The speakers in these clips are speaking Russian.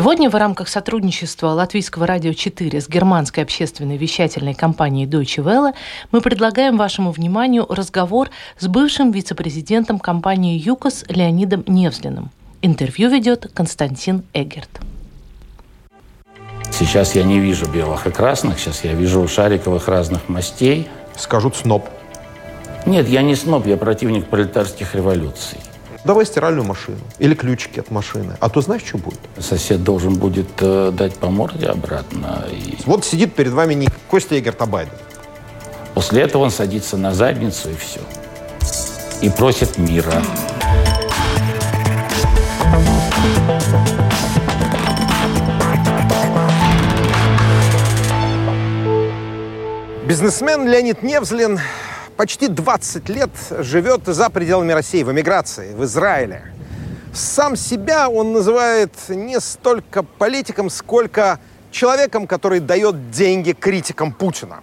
Сегодня в рамках сотрудничества Латвийского радио 4 с германской общественной вещательной компанией Deutsche Welle мы предлагаем вашему вниманию разговор с бывшим вице-президентом компании ЮКОС Леонидом Невзлиным. Интервью ведет Константин Эгерт. Сейчас я не вижу белых и красных, сейчас я вижу шариковых разных мастей. Скажут сноб. Нет, я не сноб, я противник пролетарских революций. Давай стиральную машину или ключики от машины. А то знаешь, что будет? Сосед должен будет э, дать по морде обратно. И... Вот сидит перед вами не Костя Игорь Табайден. После этого он садится на задницу и все. И просит мира. Бизнесмен Леонид Невзлин почти 20 лет живет за пределами России, в эмиграции, в Израиле. Сам себя он называет не столько политиком, сколько человеком, который дает деньги критикам Путина.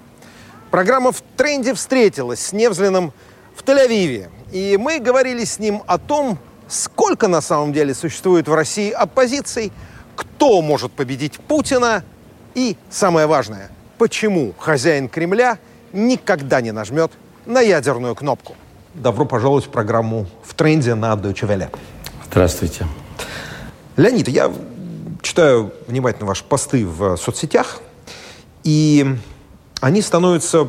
Программа «В тренде» встретилась с Невзлиным в Тель-Авиве. И мы говорили с ним о том, сколько на самом деле существует в России оппозиций, кто может победить Путина и, самое важное, почему хозяин Кремля никогда не нажмет на ядерную кнопку. Добро пожаловать в программу «В тренде» на Deutsche Welle. Здравствуйте. Леонид, я читаю внимательно ваши посты в соцсетях, и они становятся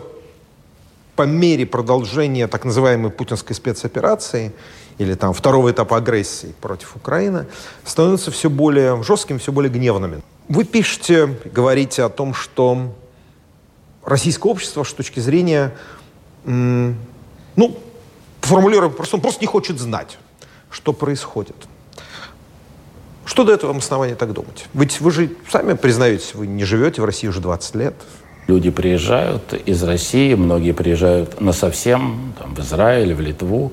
по мере продолжения так называемой путинской спецоперации или там второго этапа агрессии против Украины, становятся все более жесткими, все более гневными. Вы пишете, говорите о том, что российское общество с точки зрения ну, формулируем, просто он просто не хочет знать, что происходит. Что дает вам основание так думать? Ведь вы же сами признаетесь, вы не живете в России уже 20 лет. Люди приезжают из России, многие приезжают на совсем, там, в Израиль, в Литву,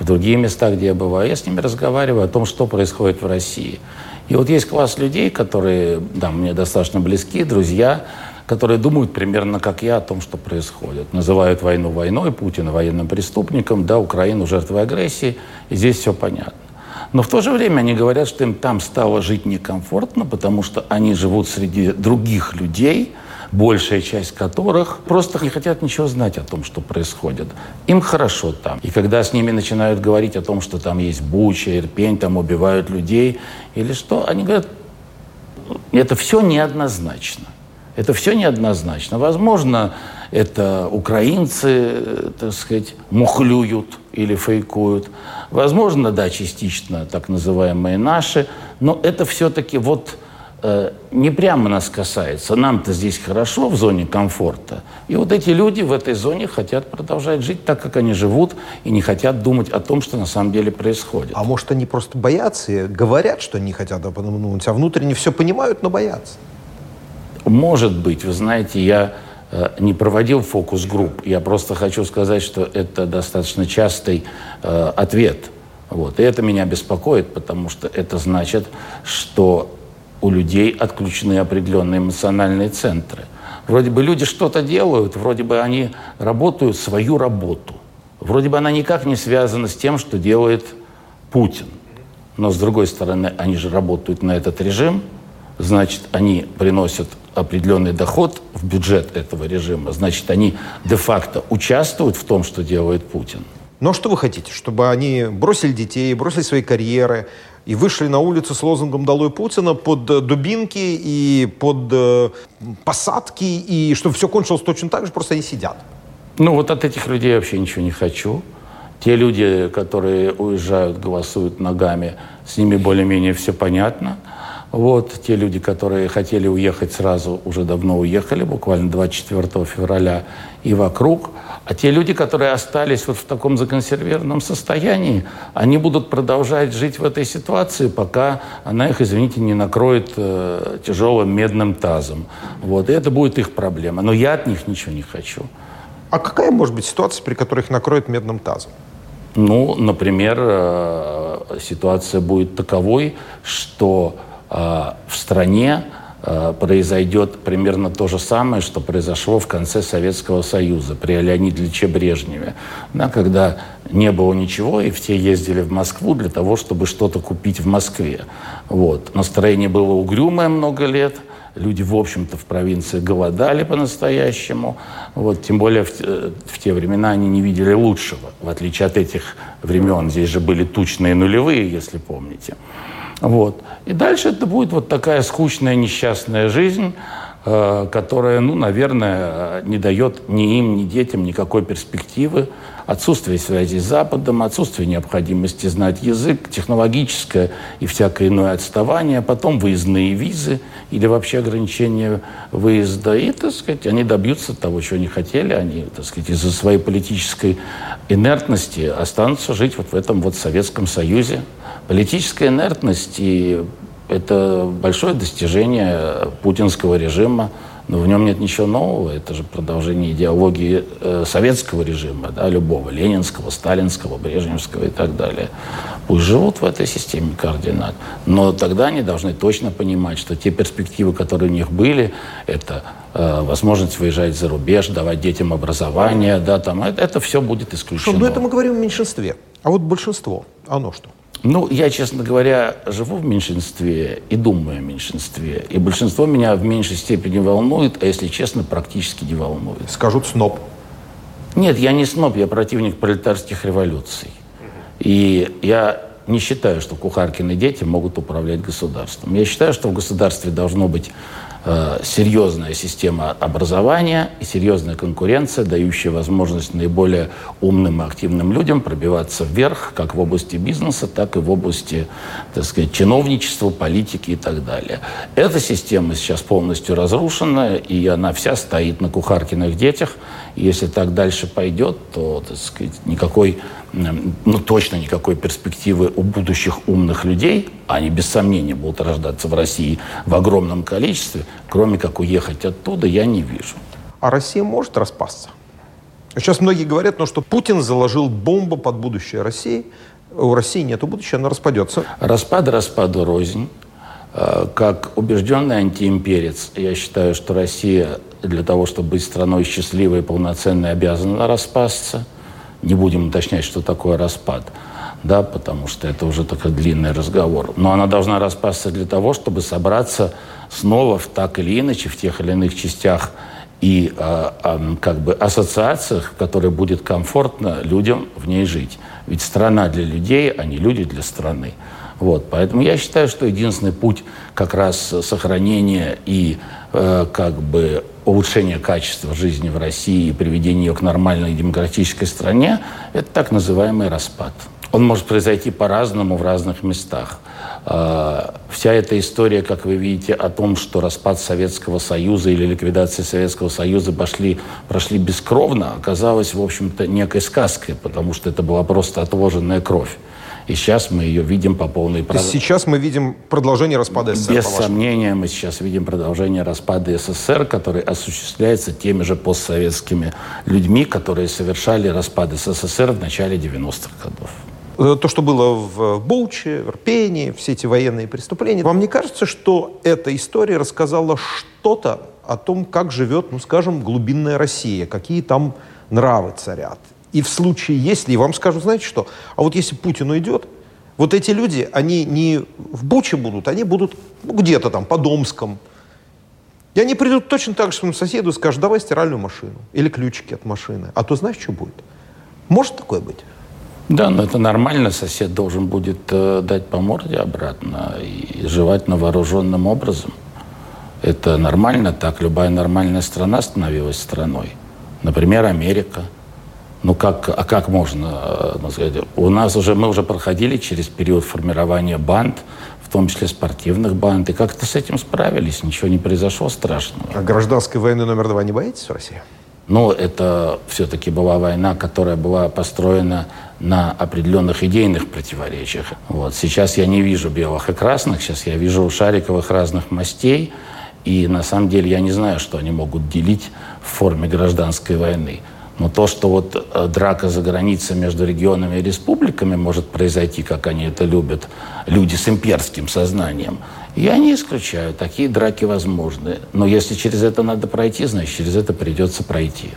в другие места, где я бываю. Я с ними разговариваю о том, что происходит в России. И вот есть класс людей, которые да, мне достаточно близки, друзья, которые думают примерно как я о том, что происходит. Называют войну войной, Путина военным преступником, да, Украину жертвой агрессии, и здесь все понятно. Но в то же время они говорят, что им там стало жить некомфортно, потому что они живут среди других людей, большая часть которых просто не хотят ничего знать о том, что происходит. Им хорошо там. И когда с ними начинают говорить о том, что там есть Буча, Ирпень, там убивают людей или что, они говорят, это все неоднозначно. Это все неоднозначно. Возможно, это украинцы, так сказать, мухлюют или фейкуют. Возможно, да, частично так называемые наши. Но это все-таки вот э, не прямо нас касается. Нам-то здесь хорошо, в зоне комфорта. И вот эти люди в этой зоне хотят продолжать жить так, как они живут, и не хотят думать о том, что на самом деле происходит. А может, они просто боятся и говорят, что не хотят обмануть, а внутренне все понимают, но боятся? Может быть, вы знаете, я э, не проводил фокус-групп. Я просто хочу сказать, что это достаточно частый э, ответ. Вот. И это меня беспокоит, потому что это значит, что у людей отключены определенные эмоциональные центры. Вроде бы люди что-то делают, вроде бы они работают свою работу. Вроде бы она никак не связана с тем, что делает Путин. Но, с другой стороны, они же работают на этот режим, значит, они приносят определенный доход в бюджет этого режима, значит, они де-факто участвуют в том, что делает Путин. Но что вы хотите? Чтобы они бросили детей, бросили свои карьеры и вышли на улицу с лозунгом «Долой Путина» под э, дубинки и под э, посадки, и чтобы все кончилось точно так же, просто они сидят? Ну, вот от этих людей я вообще ничего не хочу. Те люди, которые уезжают, голосуют ногами, с ними более-менее все понятно. Вот, те люди, которые хотели уехать сразу, уже давно уехали, буквально 24 февраля и вокруг. А те люди, которые остались вот в таком законсервированном состоянии, они будут продолжать жить в этой ситуации, пока она их, извините, не накроет э, тяжелым медным тазом. Вот, и это будет их проблема. Но я от них ничего не хочу. А какая может быть ситуация, при которой их накроет медным тазом? Ну, например, э, ситуация будет таковой, что в стране Э, произойдет примерно то же самое, что произошло в конце Советского Союза при Леониде Ильиче Брежневе, да, когда не было ничего, и все ездили в Москву для того, чтобы что-то купить в Москве. Вот. Настроение было угрюмое много лет, люди, в общем-то, в провинции голодали по-настоящему. Вот, тем более в, э, в те времена они не видели лучшего, в отличие от этих времен. Здесь же были тучные нулевые, если помните. Вот. И дальше это будет вот такая скучная, несчастная жизнь, э, которая, ну, наверное, не дает ни им, ни детям никакой перспективы. Отсутствие связи с Западом, отсутствие необходимости знать язык, технологическое и всякое иное отставание, потом выездные визы или вообще ограничение выезда. И, так сказать, они добьются того, чего они хотели. Они, так сказать, из-за своей политической инертности останутся жить вот в этом вот Советском Союзе, Политическая инертность и это большое достижение путинского режима, но в нем нет ничего нового. Это же продолжение идеологии э, советского режима, да, любого, ленинского, сталинского, брежневского и так далее. Пусть живут в этой системе координат. Но тогда они должны точно понимать, что те перспективы, которые у них были, это э, возможность выезжать за рубеж, давать детям образование, да, там, это, это все будет исключено. Но это мы говорим о меньшинстве. А вот большинство, оно что? Ну, я, честно говоря, живу в меньшинстве и думаю о меньшинстве. И большинство меня в меньшей степени волнует, а если честно, практически не волнует. Скажут сноб. Нет, я не сноб, я противник пролетарских революций. И я не считаю, что кухаркины дети могут управлять государством. Я считаю, что в государстве должно быть серьезная система образования и серьезная конкуренция, дающая возможность наиболее умным и активным людям пробиваться вверх, как в области бизнеса, так и в области, так сказать, чиновничества, политики и так далее. Эта система сейчас полностью разрушена, и она вся стоит на кухаркиных детях. Если так дальше пойдет, то, так сказать, никакой ну, точно никакой перспективы у будущих умных людей, они без сомнения будут рождаться в России в огромном количестве, кроме как уехать оттуда, я не вижу. А Россия может распасться? Сейчас многие говорят, ну, что Путин заложил бомбу под будущее России. У России нет будущего, она распадется. Распад распаду рознь. Э, как убежденный антиимперец, я считаю, что Россия для того, чтобы быть страной счастливой и полноценной, обязана распасться – не будем уточнять, что такое распад, да, потому что это уже такой длинный разговор. Но она должна распасться для того, чтобы собраться снова в так или иначе, в тех или иных частях и э, э, как бы ассоциациях, в которой будет комфортно людям в ней жить. Ведь страна для людей, а не люди для страны. Вот, поэтому я считаю, что единственный путь как раз сохранения и как бы улучшения качества жизни в России и приведения ее к нормальной демократической стране, это так называемый распад. Он может произойти по-разному в разных местах. А, вся эта история, как вы видите, о том, что распад Советского Союза или ликвидация Советского Союза пошли, прошли бескровно, оказалась, в общем-то, некой сказкой, потому что это была просто отложенная кровь. И сейчас мы ее видим по полной программе. сейчас мы видим продолжение распада СССР? Без сомнения, мы сейчас видим продолжение распада СССР, который осуществляется теми же постсоветскими людьми, которые совершали распад СССР в начале 90-х годов э, то, что было в Болче, в Ирпении, все эти военные преступления. Вам не кажется, что эта история рассказала что-то о том, как живет, ну, скажем, глубинная Россия, какие там нравы царят? И в случае, если вам скажут, знаете что, а вот если Путин уйдет, вот эти люди, они не в Буче будут, они будут ну, где-то там, по Домском. И они придут точно так же своему соседу и скажут, давай стиральную машину или ключики от машины. А то знаешь, что будет? Может такое быть? Да, но это нормально. Сосед должен будет э, дать по морде обратно и жевать вооруженным образом. Это нормально так. Любая нормальная страна становилась страной. Например, Америка – Ну как, а как можно? Ну, сказать, у нас уже, мы уже проходили через период формирования банд, в том числе спортивных банд, и как-то с этим справились, ничего не произошло страшного. А гражданской войны номер два не боитесь в России? Ну, это все-таки была война, которая была построена на определенных идейных противоречиях. Вот. Сейчас я не вижу белых и красных, сейчас я вижу шариковых разных мастей, и на самом деле я не знаю, что они могут делить в форме гражданской войны. Но то, что вот э, драка за границей между регионами и республиками может произойти, как они это любят, люди с имперским сознанием, я не исключаю. Такие драки возможны. Но если через это надо пройти, значит, через это придется пройти.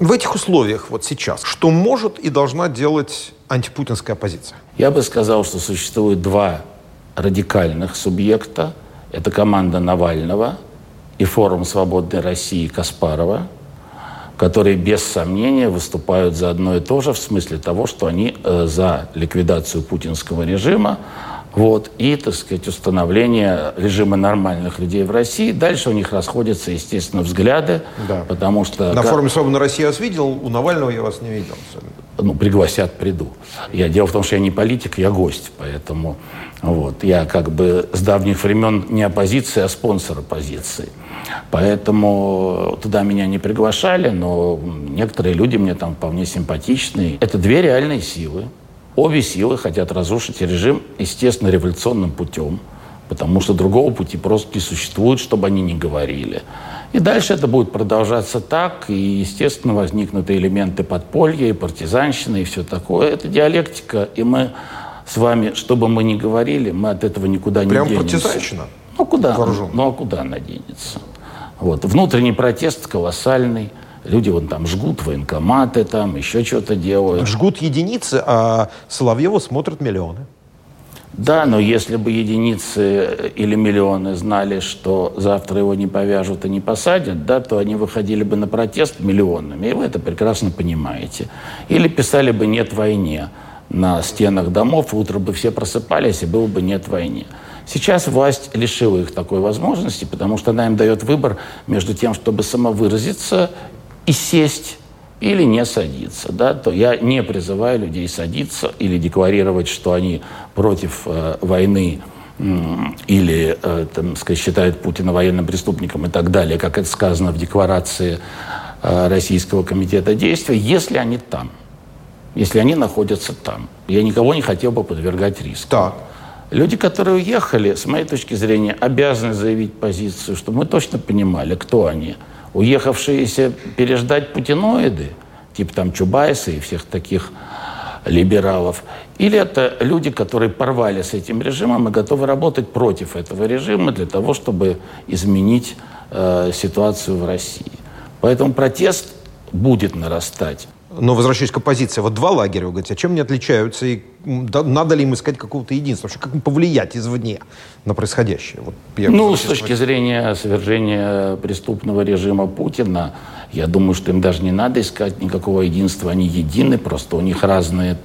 В этих условиях вот сейчас, что может и должна делать антипутинская оппозиция? Я бы сказал, что существует два радикальных субъекта. Это команда Навального и форум «Свободной России» Каспарова – которые без сомнения выступают за одно и то же в смысле того, что они э, за ликвидацию путинского режима, вот, и, так сказать, установление режима нормальных людей в России. Дальше у них расходятся, естественно, взгляды, да. потому что... На форуме «Свободная Россия» вас видел, у Навального я вас не видел. Ну, пригласят, приду. Я, дело в том, что я не политик, я гость, поэтому вот, я как бы с давних времен не оппозиция, а спонсор оппозиции. Поэтому туда меня не приглашали, но некоторые люди мне там вполне симпатичные. Это две реальные силы. Обе силы хотят разрушить режим, естественно, революционным путем, потому что другого пути просто не существует, чтобы они не говорили. И дальше это будет продолжаться так, и, естественно, возникнут элементы подполья, и партизанщины, и все такое. Это диалектика, и мы с вами, что бы мы ни говорили, мы от этого никуда Прям не денемся. Прям партизанщина? Ну, куда? Ну, а куда она денется? Вот. Внутренний протест колоссальный. Люди вон там жгут военкоматы, там еще что-то делают. Жгут единицы, а Соловьеву смотрят миллионы. Да, но если бы единицы или миллионы знали, что завтра его не повяжут и не посадят, да, то они выходили бы на протест миллионами, и вы это прекрасно понимаете. Или писали бы «нет войне» на стенах домов, утром бы все просыпались, и было бы «нет войне». Сейчас власть лишила их такой возможности, потому что она им дает выбор между тем, чтобы самовыразиться и сесть или не садиться. Да? То я не призываю людей садиться или декларировать, что они против э, войны или э, там, сказать, считают Путина военным преступником и так далее, как это сказано в декларации э, Российского комитета действия, если они там, если они находятся там. Я никого не хотел бы подвергать риску. Так. Люди, которые уехали, с моей точки зрения, обязаны заявить позицию, чтобы мы точно понимали, кто они. Уехавшиеся переждать путиноиды, типа там Чубайса и всех таких либералов, или это люди, которые порвали с этим режимом и готовы работать против этого режима для того, чтобы изменить э, ситуацию в России. Поэтому протест будет нарастать. Но возвращаясь к оппозиции, вот два лагеря, вы говорите, а чем они отличаются и надо ли им искать какого-то единства? Вообще, как им повлиять извне на происходящее? Вот ну, с точки зрения свержения преступного режима Путина, я думаю, что им даже не надо искать никакого единства. Они едины, просто у них разные,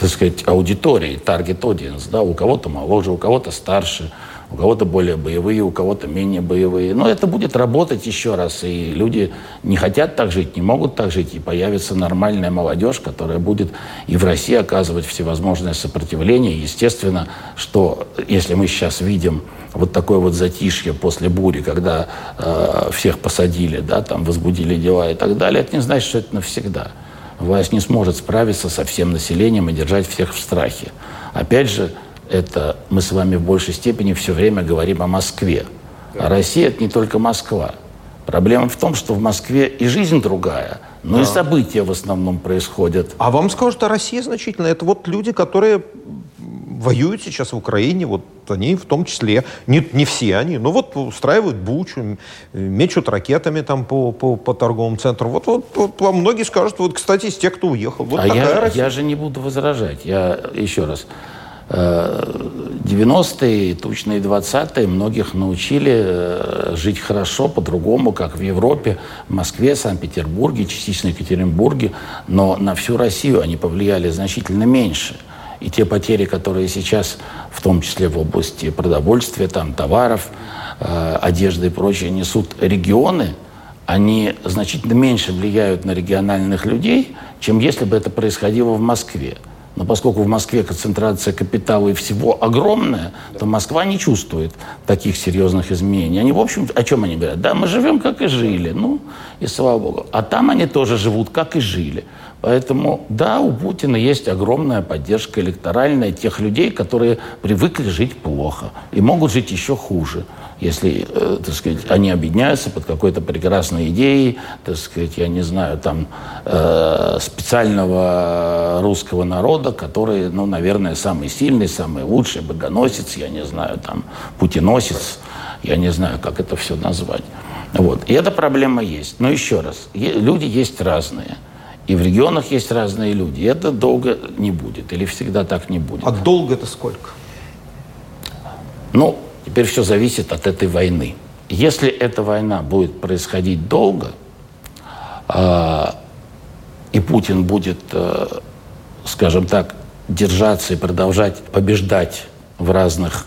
так сказать, аудитории, таргет аудиенс. Да? У кого-то моложе, у кого-то старше – у кого-то более боевые, у кого-то менее боевые. Но это будет работать еще раз, и люди не хотят так жить, не могут так жить, и появится нормальная молодежь, которая будет и в России оказывать всевозможное сопротивление. Естественно, что если мы сейчас видим вот такое вот затишье после бури, когда э, всех посадили, да, там возбудили дела и так далее, это не значит, что это навсегда. Власть не сможет справиться со всем населением и держать всех в страхе. Опять же, это мы с вами в большей степени все время говорим о Москве. А Россия – это не только Москва. Проблема в том, что в Москве и жизнь другая, но да. и события в основном происходят. А вам скажут, а Россия значительно. Это вот люди, которые воюют сейчас в Украине, вот они в том числе, не, не все они, но вот устраивают бучу, мечут ракетами там по, по, по торговым центрам. Вот, вот, вот вам многие скажут, вот, кстати, из тех, кто уехал. Вот а я, я же не буду возражать. Я еще раз. 90-е, тучные 20-е многих научили э, жить хорошо, по-другому, как в Европе, в Москве, Санкт-Петербурге, частично Екатеринбурге, но на всю Россию они повлияли значительно меньше. И те потери, которые сейчас, в том числе в области продовольствия, там, товаров, э, одежды и прочее, несут регионы, они значительно меньше влияют на региональных людей, чем если бы это происходило в Москве. Но поскольку в Москве концентрация капитала и всего огромная, то Москва не чувствует таких серьезных изменений. Они, в общем, о чем они говорят? Да, мы живем, как и жили. Ну, и слава богу. А там они тоже живут, как и жили. Поэтому, да, у Путина есть огромная поддержка электоральная тех людей, которые привыкли жить плохо и могут жить еще хуже если, э, так сказать, они объединяются под какой-то прекрасной идеей, так сказать, я не знаю, там, э, специального русского народа, который, ну, наверное, самый сильный, самый лучший, богоносец, я не знаю, там, путиносец, я не знаю, как это все назвать. Вот. И эта проблема есть. Но еще раз, люди есть разные. И в регионах есть разные люди. И это долго не будет. Или всегда так не будет. А долго это сколько? Ну, Теперь все зависит от этой войны. Если эта война будет происходить долго, э, и Путин будет, э, скажем так, держаться и продолжать побеждать в разных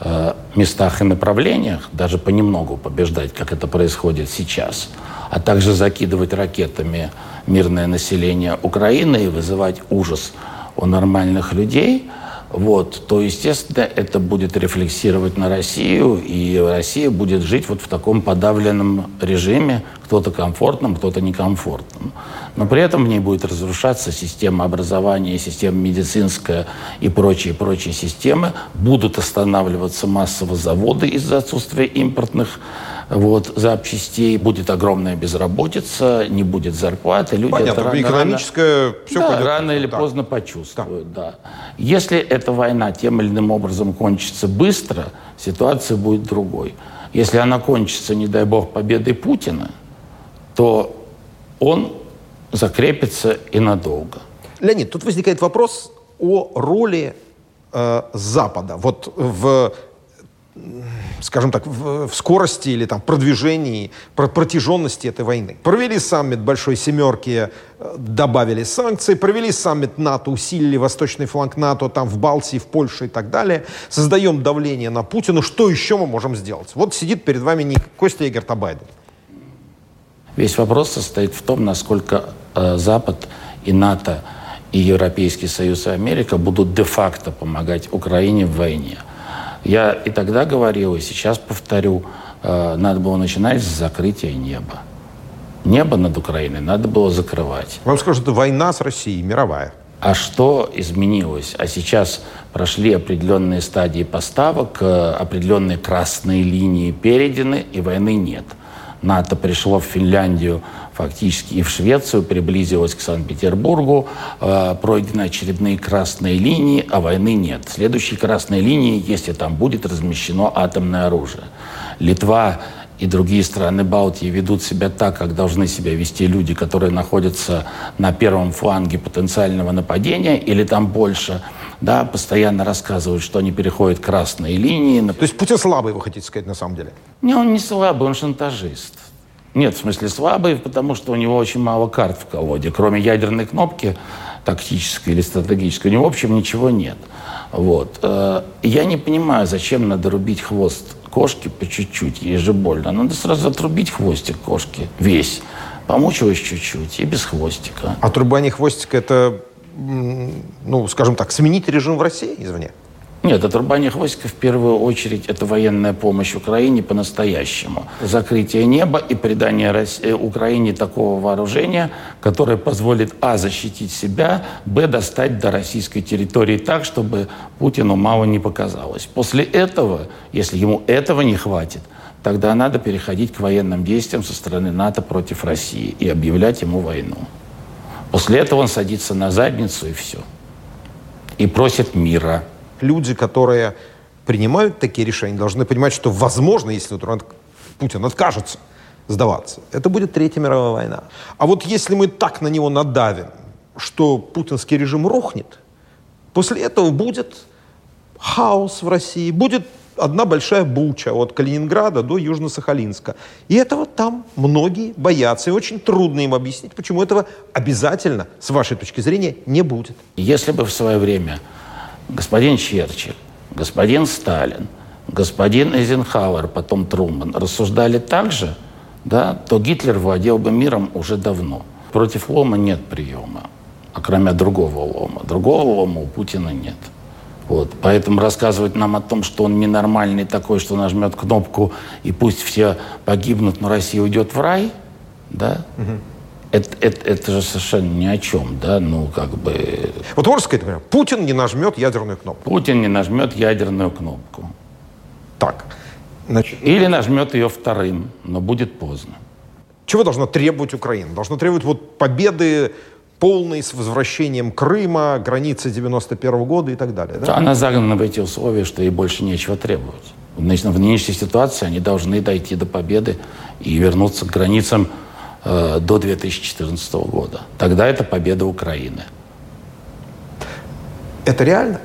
э, местах и направлениях, даже понемногу побеждать, как это происходит сейчас, а также закидывать ракетами мирное население Украины и вызывать ужас у нормальных людей – вот, то, естественно, это будет рефлексировать на Россию, и Россия будет жить вот в таком подавленном режиме, кто-то комфортным, кто-то некомфортным. Но при этом в ней будет разрушаться система образования, система медицинская и прочие-прочие системы. Будут останавливаться массово заводы из-за отсутствия импортных вот, запчастей, будет огромная безработица, не будет зарплаты. Люди Понятно, это рано, экономическое рано, все да, рано или да. поздно почувствуют. Да. Да. Если эта война тем или иным образом кончится быстро, ситуация будет другой. Если она кончится, не дай бог, победой Путина, то он закрепится и надолго. Леонид, тут возникает вопрос о роли э, Запада. Вот в скажем так, в, в скорости или там продвижении, про протяженности этой войны. Провели саммит Большой Семерки, э, добавили санкции, провели саммит НАТО, усилили восточный фланг НАТО там в Балтии, в Польше и так далее. Создаем давление на Путина. Что еще мы можем сделать? Вот сидит перед вами не Костя Игорь Табайден. Весь вопрос состоит в том, насколько э, Запад и НАТО и Европейский Союз и Америка будут де-факто помогать Украине в войне. Я и тогда говорил, и сейчас повторю, э, надо было начинать с закрытия неба. Небо над Украиной надо было закрывать. Вам скажут, это война с Россией, мировая. А что изменилось? А сейчас прошли определенные стадии поставок, э, определенные красные линии переданы, и войны нет. НАТО пришло в Финляндию фактически и в Швецию, приблизилось к Санкт-Петербургу, э, пройдены очередные красные линии, а войны нет. Следующие красные линии, если там будет размещено атомное оружие. Литва и другие страны Балтии ведут себя так, как должны себя вести люди, которые находятся на первом фланге потенциального нападения или там больше, да, постоянно рассказывают, что они переходят красные линии. То есть Путин слабый, вы хотите сказать, на самом деле? Не, он не слабый, он шантажист. Нет, в смысле слабый, потому что у него очень мало карт в колоде. Кроме ядерной кнопки, тактической или стратегической, у него, в общем, ничего нет. Вот. Э, я не понимаю, зачем надо рубить хвост кошки по чуть-чуть, ей же больно. Надо сразу отрубить хвостик кошки, весь. Помучилась чуть-чуть и без хвостика. Отрубание хвостика – это, ну, скажем так, сменить режим в России, извне? Нет, отрубание хвостика в первую очередь это военная помощь Украине по-настоящему. Закрытие неба и придание России, э, Украине такого вооружения, которое позволит а. защитить себя, б. достать до российской территории так, чтобы Путину мало не показалось. После этого, если ему этого не хватит, тогда надо переходить к военным действиям со стороны НАТО против России и объявлять ему войну. После этого он садится на задницу и все. И просит мира люди, которые принимают такие решения, должны понимать, что возможно, если Путин откажется сдаваться, это будет Третья мировая война. А вот если мы так на него надавим, что путинский режим рухнет, после этого будет хаос в России, будет одна большая буча от Калининграда до Южно-Сахалинска. И этого там многие боятся. И очень трудно им объяснить, почему этого обязательно, с вашей точки зрения, не будет. Если бы в свое время господин Черчилль, господин Сталин, господин Эйзенхауэр, потом Труман рассуждали так же, да, то Гитлер владел бы миром уже давно. Против лома нет приема, а кроме другого лома. Другого лома у Путина нет. Вот. Поэтому рассказывать нам о том, что он ненормальный такой, что нажмет кнопку и пусть все погибнут, но Россия уйдет в рай, да, угу. это, это, это же совершенно ни о чем, да, ну как бы... Вот можно сказать, например, Путин не нажмет ядерную кнопку. Путин не нажмет ядерную кнопку. Так. Значит, Или нажмет ее вторым, но будет поздно. Чего должна требовать Украина? Должна требовать вот победы полной с возвращением Крыма, границы 91 -го года и так далее. Да? Она загнана в эти условия, что ей больше нечего требовать. В нынешней ситуации они должны дойти до победы и вернуться к границам э, до 2014 года. Тогда это победа Украины. Это реально?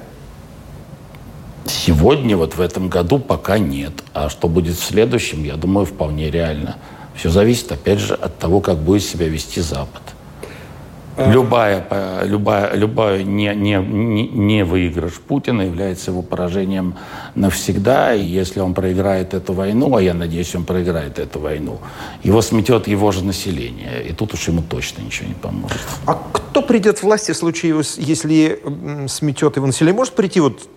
Сегодня, вот в этом году, пока нет. А что будет в следующем, я думаю, вполне реально. Все зависит, опять же, от того, как будет себя вести Запад. Любая, любая, любая не, не, не, выигрыш Путина является его поражением навсегда. И если он проиграет эту войну, а я надеюсь, он проиграет эту войну, его сметет его же население. И тут уж ему точно ничего не поможет. А кто придет в власти в случае, если сметет его население? Может прийти вот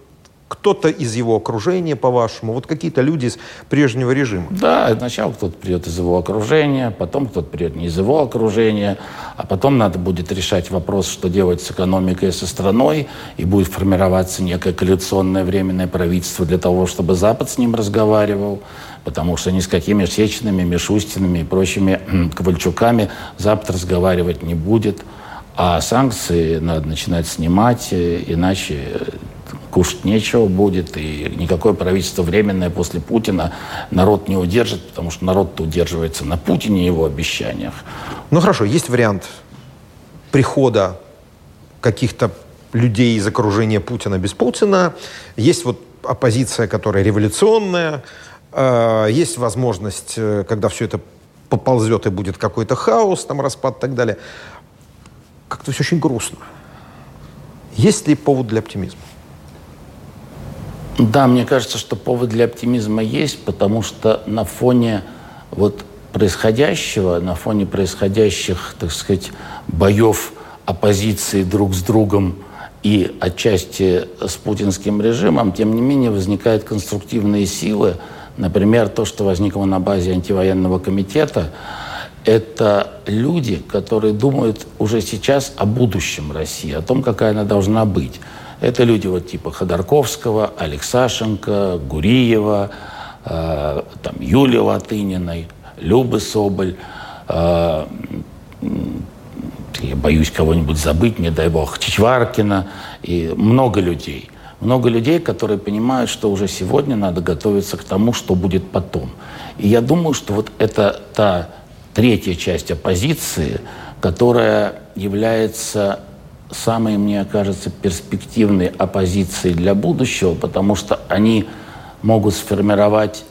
кто-то из его окружения, по-вашему, вот какие-то люди из прежнего режима? Да, сначала кто-то придет из его окружения, потом кто-то придет не из его окружения, а потом надо будет решать вопрос, что делать с экономикой и со страной, и будет формироваться некое коалиционное временное правительство для того, чтобы Запад с ним разговаривал, потому что ни с какими Сечинами, Мишустинами и прочими Ковальчуками Запад разговаривать не будет. А санкции надо начинать снимать, э, иначе кушать нечего будет, и никакое правительство временное после Путина народ не удержит, потому что народ-то удерживается на Путине и его обещаниях. Ну хорошо, есть вариант прихода каких-то людей из окружения Путина без Путина. Есть вот оппозиция, которая революционная. Э, есть возможность, э, когда все это поползет и будет какой-то хаос, там распад и так далее. Как-то все очень грустно. Есть ли повод для оптимизма? Да, мне кажется, что повод для оптимизма есть, потому что на фоне вот происходящего, на фоне происходящих, так сказать, боев оппозиции друг с другом и отчасти с путинским режимом, тем не менее возникают конструктивные силы. Например, то, что возникло на базе антивоенного комитета, это люди, которые думают уже сейчас о будущем России, о том, какая она должна быть. Это люди вот типа Ходорковского, Алексашенко, Гуриева, э, там, Юлии Латыниной, Любы Соболь. Э, я боюсь кого-нибудь забыть, не дай бог, Чичваркина и много людей. Много людей, которые понимают, что уже сегодня надо готовиться к тому, что будет потом. И я думаю, что вот это та третья часть оппозиции, которая является самой, мне кажется, перспективной оппозицией для будущего, потому что они могут сформировать,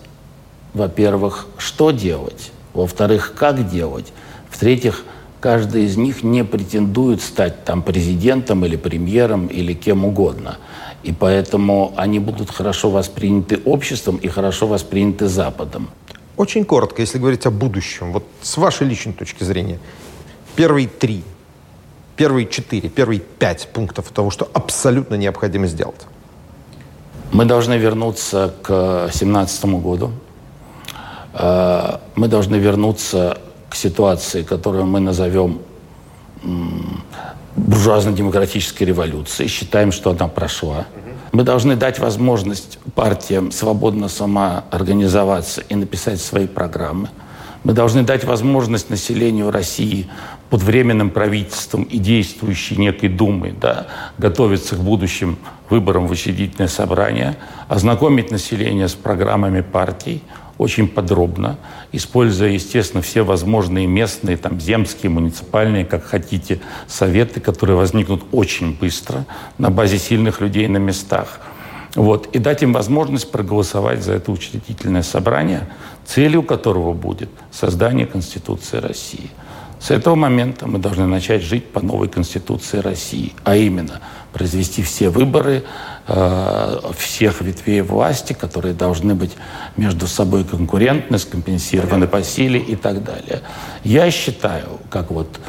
во-первых, что делать, во-вторых, как делать, в-третьих, каждый из них не претендует стать там президентом или премьером или кем угодно. И поэтому они будут хорошо восприняты обществом и хорошо восприняты Западом. Очень коротко, если говорить о будущем, вот с вашей личной точки зрения, первые три первые четыре, первые пять пунктов того, что абсолютно необходимо сделать? Мы должны вернуться к 2017 году. Э, мы должны вернуться к ситуации, которую мы назовем буржуазно-демократической революцией. Считаем, что она прошла. Мы должны дать возможность партиям свободно самоорганизоваться и написать свои программы. Мы должны дать возможность населению России под временным правительством и действующей некой Думой да, готовиться к будущим выборам в учредительное собрание, ознакомить население с программами партий очень подробно, используя, естественно, все возможные местные, там, земские, муниципальные, как хотите, советы, которые возникнут очень быстро на базе сильных людей на местах – вот, и дать им возможность проголосовать за это учредительное собрание, целью которого будет создание Конституции России. С этого момента мы должны начать жить по новой Конституции России, а именно произвести все выборы э, всех ветвей власти, которые должны быть между собой конкурентны, скомпенсированы по силе и так далее. Я считаю, как вот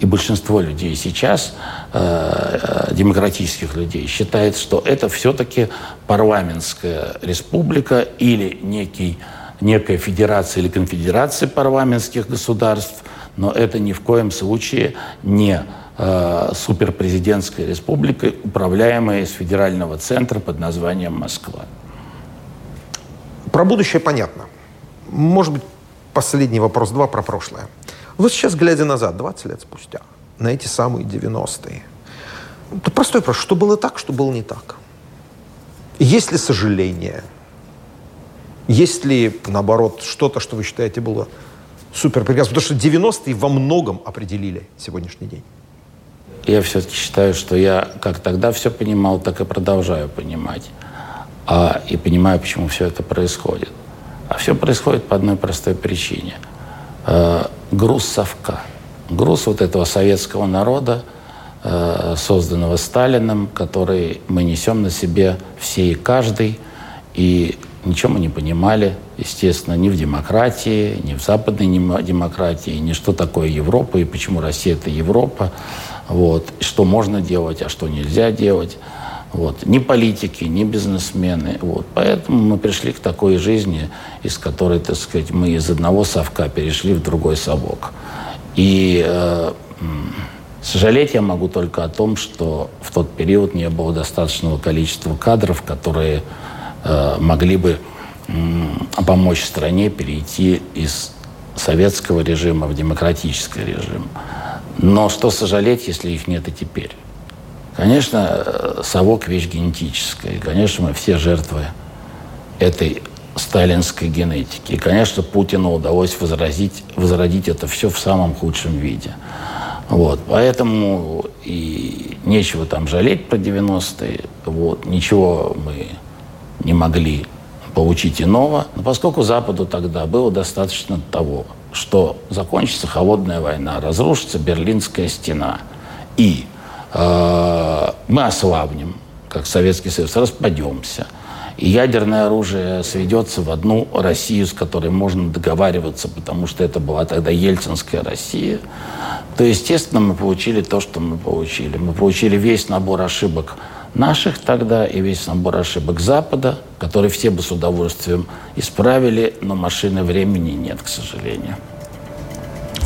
и большинство людей сейчас, э, демократических людей, считает, что это все-таки парламентская республика или некий, некая федерация или конфедерация парламентских государств, но это ни в коем случае не э, суперпрезидентская республика, управляемая из федерального центра под названием Москва. Про будущее понятно. Может быть, последний вопрос два про прошлое. Вот сейчас, глядя назад, 20 лет спустя, на эти самые 90-е, это простой вопрос, что было так, что было не так? Есть ли сожаление? Есть ли, наоборот, что-то, что вы считаете было супер прекрасно? Потому что 90-е во многом определили сегодняшний день. Я все-таки считаю, что я как тогда все понимал, так и продолжаю понимать. А, и понимаю, почему все это происходит. А все происходит по одной простой причине – Э, груз совка. Груз вот этого советского народа, э, созданного Сталином, который мы несем на себе все и каждый. И ничего мы не понимали, естественно, ни в демократии, ни в западной демократии, ни что такое Европа и почему Россия – это Европа. Вот. что можно делать, а что нельзя делать. Вот. Ни политики, ни бизнесмены. Вот. Поэтому мы пришли к такой жизни, из которой, так сказать, мы из одного совка перешли в другой совок. И э, сожалеть я могу только о том, что в тот период не было достаточного количества кадров, которые э, могли бы э, помочь стране перейти из советского режима в демократический режим. Но что сожалеть, если их нет и теперь? Конечно, совок – вещь генетическая. И, конечно, мы все жертвы этой сталинской генетики. И, конечно, Путину удалось возразить, возродить это все в самом худшем виде. Вот. Поэтому и нечего там жалеть про 90-е. Вот. Ничего мы не могли получить иного. Но поскольку Западу тогда было достаточно того, что закончится холодная война, разрушится Берлинская стена и мы ослабнем, как Советский Союз, распадемся. И ядерное оружие сведется в одну Россию, с которой можно договариваться, потому что это была тогда ельцинская Россия, то, естественно, мы получили то, что мы получили. Мы получили весь набор ошибок наших тогда и весь набор ошибок Запада, которые все бы с удовольствием исправили, но машины времени нет, к сожалению.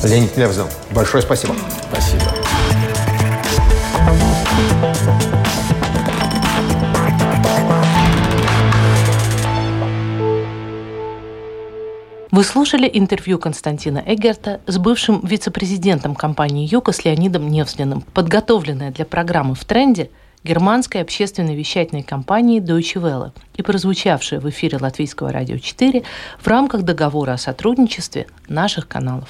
Леонид Левзел, большое спасибо. Спасибо. Вы слушали интервью Константина Эгерта с бывшим вице-президентом компании «Юка» с Леонидом Невслиным, подготовленное для программы «В тренде» германской общественной вещательной компании Deutsche Welle и прозвучавшее в эфире Латвийского радио 4 в рамках договора о сотрудничестве наших каналов.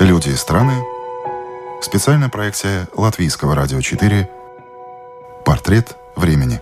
Люди и страны. Специальная проекция Латвийского радио 4. Портрет времени.